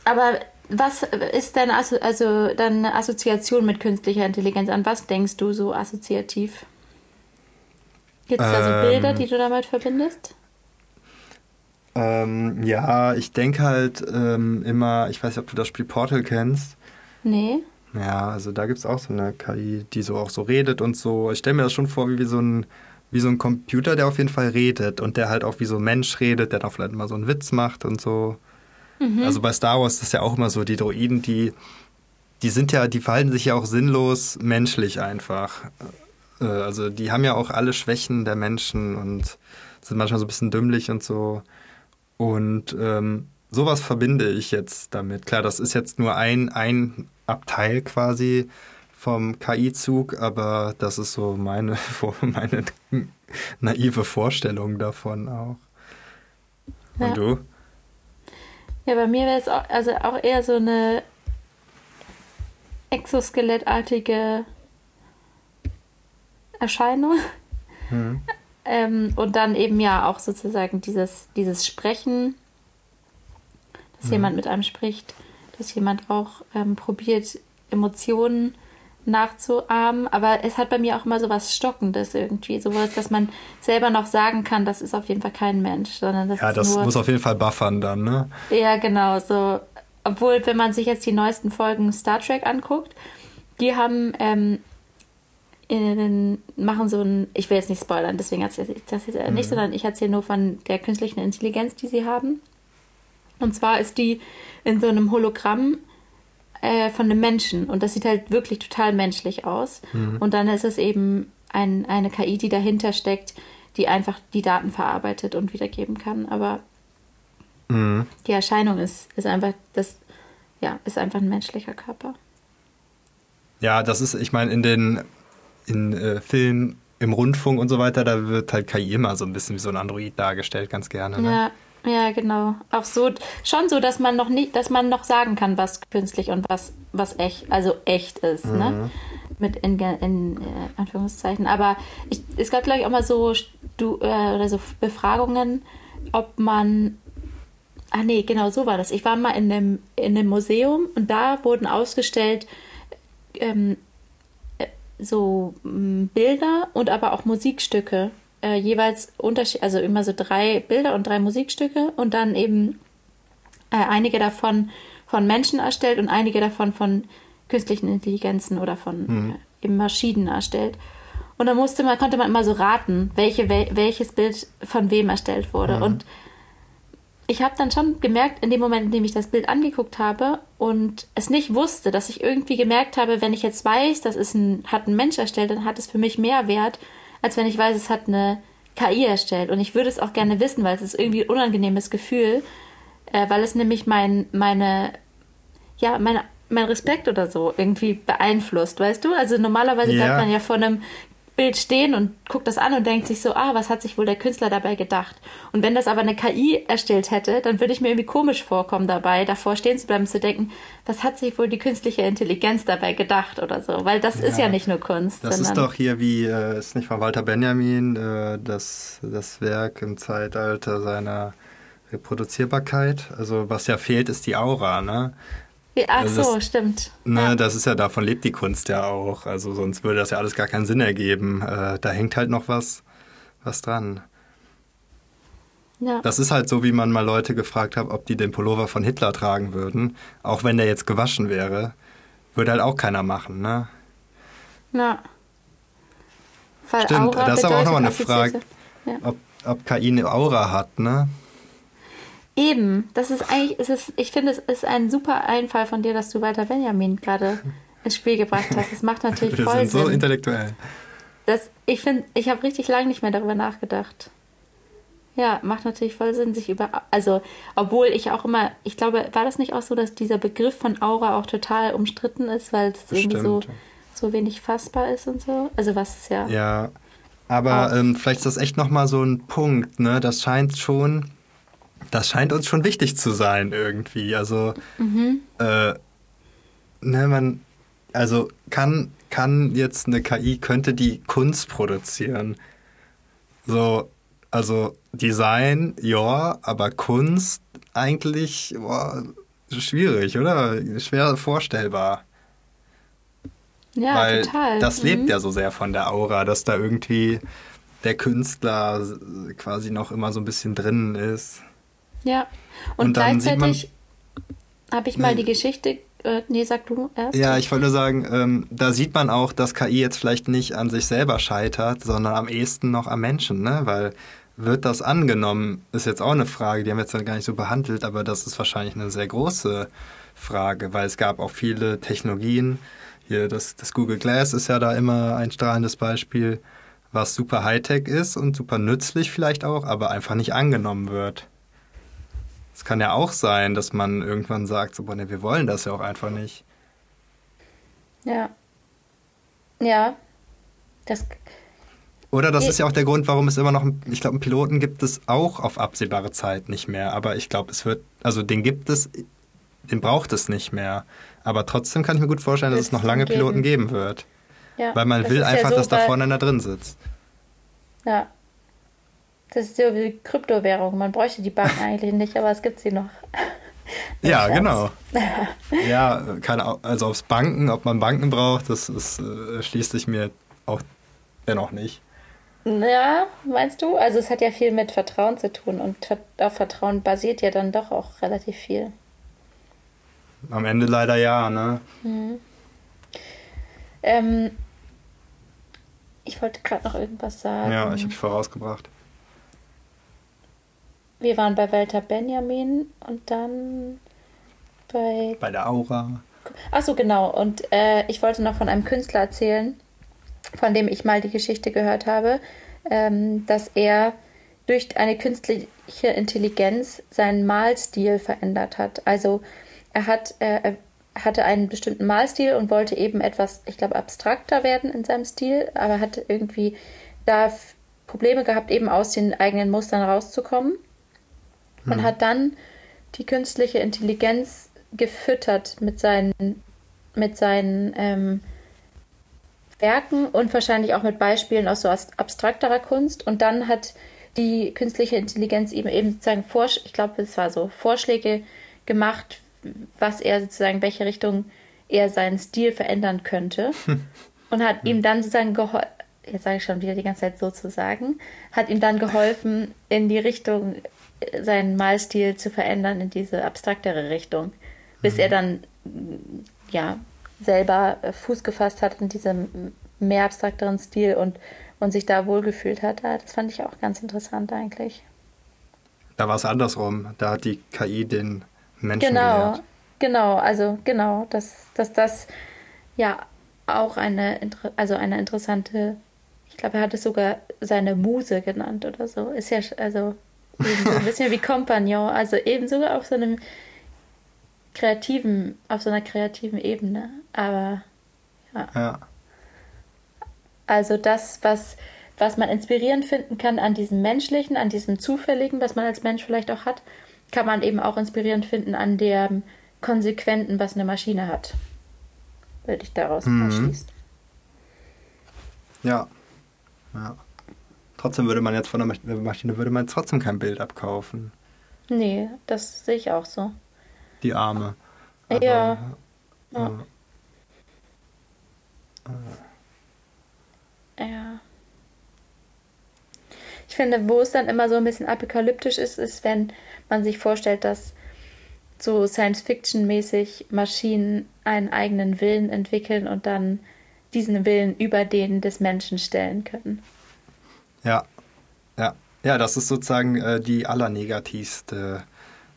aber was ist deine, Asso also deine Assoziation mit künstlicher Intelligenz? An was denkst du so assoziativ? Gibt es da so ähm, Bilder, die du damit verbindest? Ähm, ja, ich denke halt ähm, immer, ich weiß nicht, ob du das Spiel Portal kennst. Nee. Ja, also da gibt es auch so eine KI, die so auch so redet und so. Ich stelle mir das schon vor, wie so ein wie so ein Computer, der auf jeden Fall redet und der halt auch wie so ein Mensch redet, der dann vielleicht mal so einen Witz macht und so. Mhm. Also bei Star Wars ist das ja auch immer so, die Droiden, die, die sind ja, die verhalten sich ja auch sinnlos menschlich einfach. Äh, also die haben ja auch alle Schwächen der Menschen und sind manchmal so ein bisschen dümmlich und so. Und ähm, sowas verbinde ich jetzt damit. Klar, das ist jetzt nur ein, ein Abteil quasi vom KI-Zug, aber das ist so meine, meine naive Vorstellung davon auch. Und ja. du? Ja, bei mir wäre es auch, also auch eher so eine exoskelettartige Erscheinung. Mhm. Ähm, und dann eben ja auch sozusagen dieses, dieses Sprechen dass mhm. jemand mit einem spricht, dass jemand auch ähm, probiert, Emotionen nachzuahmen. Aber es hat bei mir auch immer so was Stockendes irgendwie. Sowas, dass man selber noch sagen kann, das ist auf jeden Fall kein Mensch, sondern das Ja, das nur, muss auf jeden Fall buffern dann, ne? Ja, genau. So, obwohl, wenn man sich jetzt die neuesten Folgen Star Trek anguckt, die haben ähm, in, machen so ein, ich will jetzt nicht spoilern, deswegen erzähle ich das jetzt nicht, mhm. sondern ich erzähle nur von der künstlichen Intelligenz, die sie haben. Und zwar ist die in so einem Hologramm äh, von einem Menschen und das sieht halt wirklich total menschlich aus. Mhm. Und dann ist es eben ein, eine KI, die dahinter steckt, die einfach die Daten verarbeitet und wiedergeben kann. Aber mhm. die Erscheinung ist, ist einfach das, ja, ist einfach ein menschlicher Körper. Ja, das ist, ich meine, in den in äh, Filmen, im Rundfunk und so weiter, da wird halt KI immer so ein bisschen wie so ein Android dargestellt, ganz gerne. Ne? Ja. Ja, genau. Auch so, schon so, dass man noch nicht, dass man noch sagen kann, was künstlich und was, was echt, also echt ist, ne? mhm. ne? Mit in, in äh, Anführungszeichen. Aber ich, es gab, glaube ich, auch mal so, du, äh, oder so Befragungen, ob man. Ah nee, genau so war das. Ich war mal in einem, in einem Museum und da wurden ausgestellt ähm, äh, so Bilder und aber auch Musikstücke äh, jeweils Unterschied, also immer so drei Bilder und drei Musikstücke und dann eben äh, einige davon von Menschen erstellt und einige davon von künstlichen Intelligenzen oder von mhm. äh, eben Maschinen erstellt. Und dann musste man, konnte man immer so raten, welche, wel, welches Bild von wem erstellt wurde. Mhm. Und ich habe dann schon gemerkt, in dem Moment, in dem ich das Bild angeguckt habe und es nicht wusste, dass ich irgendwie gemerkt habe, wenn ich jetzt weiß, das ist ein, hat ein Mensch erstellt, dann hat es für mich mehr Wert, als wenn ich weiß, es hat eine KI erstellt. Und ich würde es auch gerne wissen, weil es ist irgendwie ein unangenehmes Gefühl, äh, weil es nämlich mein, meine, ja, meine, mein Respekt oder so irgendwie beeinflusst, weißt du? Also normalerweise ja. bleibt man ja vor einem Bild stehen und guckt das an und denkt sich so, ah, was hat sich wohl der Künstler dabei gedacht? Und wenn das aber eine KI erstellt hätte, dann würde ich mir irgendwie komisch vorkommen dabei, davor stehen zu bleiben, zu denken, was hat sich wohl die künstliche Intelligenz dabei gedacht oder so? Weil das ja, ist ja nicht nur Kunst. Das ist doch hier wie, äh, ist nicht von Walter Benjamin, äh, das, das Werk im Zeitalter seiner Reproduzierbarkeit. Also was ja fehlt, ist die Aura, ne? Ach also so, das, stimmt. Ne, ja. Das ist ja, davon lebt die Kunst ja auch. Also sonst würde das ja alles gar keinen Sinn ergeben. Äh, da hängt halt noch was, was dran. Ja. Das ist halt so, wie man mal Leute gefragt hat, ob die den Pullover von Hitler tragen würden. Auch wenn der jetzt gewaschen wäre. Würde halt auch keiner machen, ne? Ja. Weil Stimmt, Aura das ist aber auch nochmal eine Frage, ja. ob, ob KI eine Aura hat, ne? Eben, das ist eigentlich, es ist, ich finde, es ist ein super Einfall von dir, dass du Walter Benjamin gerade ins Spiel gebracht hast. Das macht natürlich Wir voll sind Sinn. so intellektuell. Das, ich finde, ich habe richtig lange nicht mehr darüber nachgedacht. Ja, macht natürlich voll Sinn, sich über, also, obwohl ich auch immer, ich glaube, war das nicht auch so, dass dieser Begriff von Aura auch total umstritten ist, weil es irgendwie so, so wenig fassbar ist und so? Also, was ist ja. Ja, aber ähm, vielleicht ist das echt nochmal so ein Punkt, ne? Das scheint schon, das scheint uns schon wichtig zu sein irgendwie. Also, mhm. äh, ne, man, also kann, kann jetzt eine KI, könnte die Kunst produzieren? So, also Design, ja, aber Kunst eigentlich boah, schwierig, oder? Schwer vorstellbar. Ja, Weil total. Das lebt mhm. ja so sehr von der Aura, dass da irgendwie der Künstler quasi noch immer so ein bisschen drin ist. Ja, und, und gleichzeitig habe ich mal die Geschichte äh, nee, sag du erst. Ja, ich wollte nur sagen, ähm, da sieht man auch, dass KI jetzt vielleicht nicht an sich selber scheitert, sondern am ehesten noch am Menschen, ne? Weil wird das angenommen, ist jetzt auch eine Frage, die haben wir jetzt gar nicht so behandelt, aber das ist wahrscheinlich eine sehr große Frage, weil es gab auch viele Technologien. Hier, das, das Google Glass ist ja da immer ein strahlendes Beispiel, was super Hightech ist und super nützlich vielleicht auch, aber einfach nicht angenommen wird. Es kann ja auch sein, dass man irgendwann sagt, so, boah, nee, wir wollen das ja auch einfach nicht. Ja. Ja. Das. Oder das ist ja auch der Grund, warum es immer noch, ich glaube, einen Piloten gibt es auch auf absehbare Zeit nicht mehr. Aber ich glaube, es wird, also den gibt es, den braucht es nicht mehr. Aber trotzdem kann ich mir gut vorstellen, dass es noch lange geben. Piloten geben wird. Ja, Weil man will einfach, ja so, dass da vorne einer drin sitzt. Ja, das ist so wie Kryptowährung. Man bräuchte die Banken eigentlich nicht, aber es gibt sie noch. Ja, genau. ja, keine, also aufs Banken, ob man Banken braucht, das ist, äh, schließt sich mir auch dennoch nicht. Ja, meinst du? Also es hat ja viel mit Vertrauen zu tun und auf Vertrauen basiert ja dann doch auch relativ viel. Am Ende leider ja, ne? Mhm. Ähm, ich wollte gerade noch irgendwas sagen. Ja, ich habe dich vorausgebracht. Wir waren bei Walter Benjamin und dann bei. Bei der Aura. Achso, genau. Und äh, ich wollte noch von einem Künstler erzählen, von dem ich mal die Geschichte gehört habe, ähm, dass er durch eine künstliche Intelligenz seinen Malstil verändert hat. Also er hat, äh, er hatte einen bestimmten Malstil und wollte eben etwas, ich glaube, abstrakter werden in seinem Stil, aber hat irgendwie da Probleme gehabt, eben aus den eigenen Mustern rauszukommen hm. und hat dann die künstliche Intelligenz gefüttert mit seinen, mit seinen ähm, Werken und wahrscheinlich auch mit Beispielen aus so abstrakterer Kunst. Und dann hat die künstliche Intelligenz ihm eben sozusagen, Vorsch ich glaube, es war so, Vorschläge gemacht, was er sozusagen, welche Richtung er seinen Stil verändern könnte. und hat ihm dann sozusagen geholfen, jetzt sage ich schon wieder die ganze Zeit sozusagen, hat ihm dann geholfen, in die Richtung seinen Malstil zu verändern, in diese abstraktere Richtung, bis mhm. er dann ja selber Fuß gefasst hat in diesem mehr abstrakteren Stil und, und sich da wohlgefühlt hat. Das fand ich auch ganz interessant eigentlich. Da war es andersrum. Da hat die KI den Menschen genau, gelehrt. Genau, also genau, dass, dass das ja auch eine, also eine interessante, ich glaube, er hat es sogar seine Muse genannt oder so. Ist ja, also ebenso, ein bisschen wie Kompagnon, also eben sogar auf so einem kreativen, auf so einer kreativen Ebene. Aber ja. ja. Also das, was, was man inspirierend finden kann an diesem Menschlichen, an diesem Zufälligen, was man als Mensch vielleicht auch hat, kann man eben auch inspirierend finden an dem Konsequenten, was eine Maschine hat. Würde ich daraus mhm. schließen. Ja. ja. Trotzdem würde man jetzt von der Maschine würde man trotzdem kein Bild abkaufen. Nee, das sehe ich auch so. Die Arme. Aber, ja. ja. Äh, ja. Ich finde, wo es dann immer so ein bisschen apokalyptisch ist, ist, wenn man sich vorstellt, dass so Science-Fiction-mäßig Maschinen einen eigenen Willen entwickeln und dann diesen Willen über den des Menschen stellen können. Ja, ja, ja, das ist sozusagen äh, die allernegativste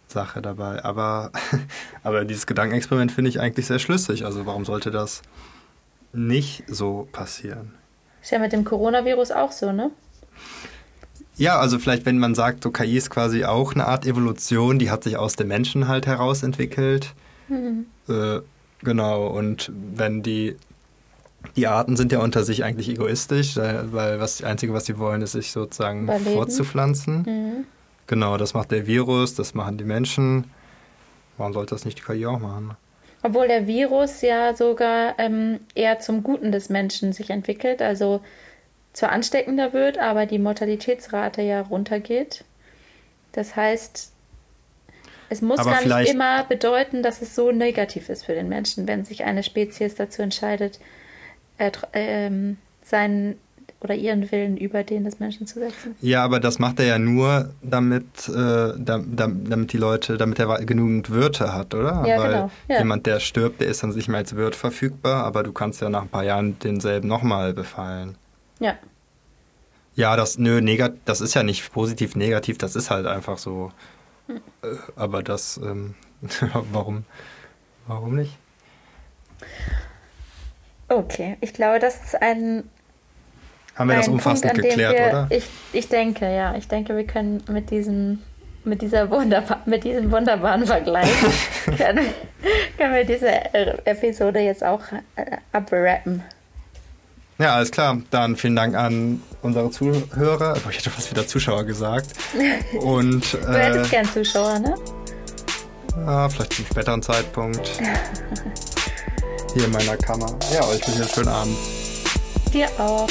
Sache dabei. Aber, aber dieses Gedankenexperiment finde ich eigentlich sehr schlüssig. Also warum sollte das nicht so passieren? Ist ja mit dem Coronavirus auch so, ne? Ja, also vielleicht, wenn man sagt, so KI ist quasi auch eine Art Evolution, die hat sich aus dem Menschen halt heraus entwickelt. Mhm. Äh, genau, und wenn die, die Arten sind ja unter sich eigentlich egoistisch, weil was das Einzige, was sie wollen, ist sich sozusagen Überleben. fortzupflanzen. Mhm. Genau, das macht der Virus, das machen die Menschen. Warum sollte das nicht die KI auch machen? Obwohl der Virus ja sogar ähm, eher zum Guten des Menschen sich entwickelt. Also zwar ansteckender wird, aber die Mortalitätsrate ja runtergeht. Das heißt, es muss aber gar nicht immer bedeuten, dass es so negativ ist für den Menschen, wenn sich eine Spezies dazu entscheidet, äh, äh, seinen oder ihren Willen über den des Menschen zu setzen. Ja, aber das macht er ja nur, damit, äh, damit die Leute, damit er genügend Wörter hat, oder? Ja, Weil genau. Ja. jemand, der stirbt, der ist dann nicht mehr als Wirt verfügbar, aber du kannst ja nach ein paar Jahren denselben nochmal befallen. Ja. Ja, das, nö, negat, das ist ja nicht positiv, negativ, das ist halt einfach so. Hm. Äh, aber das, ähm, warum, warum nicht? Okay, ich glaube, das ist ein. Haben wir ein das umfassend Punkt, geklärt, wir, oder? Ich, ich denke, ja. Ich denke, wir können mit diesem, mit dieser wunderbar, mit diesem wunderbaren Vergleich können, können wir diese Episode jetzt auch äh, abrappen. Ja, alles klar. Dann vielen Dank an unsere Zuhörer. Ich hätte fast wieder Zuschauer gesagt. Und, du äh, hättest gern Zuschauer, ne? Ja, vielleicht zum späteren Zeitpunkt. hier in meiner Kammer. Ja, euch wünsche einen schönen Abend. Dir auch.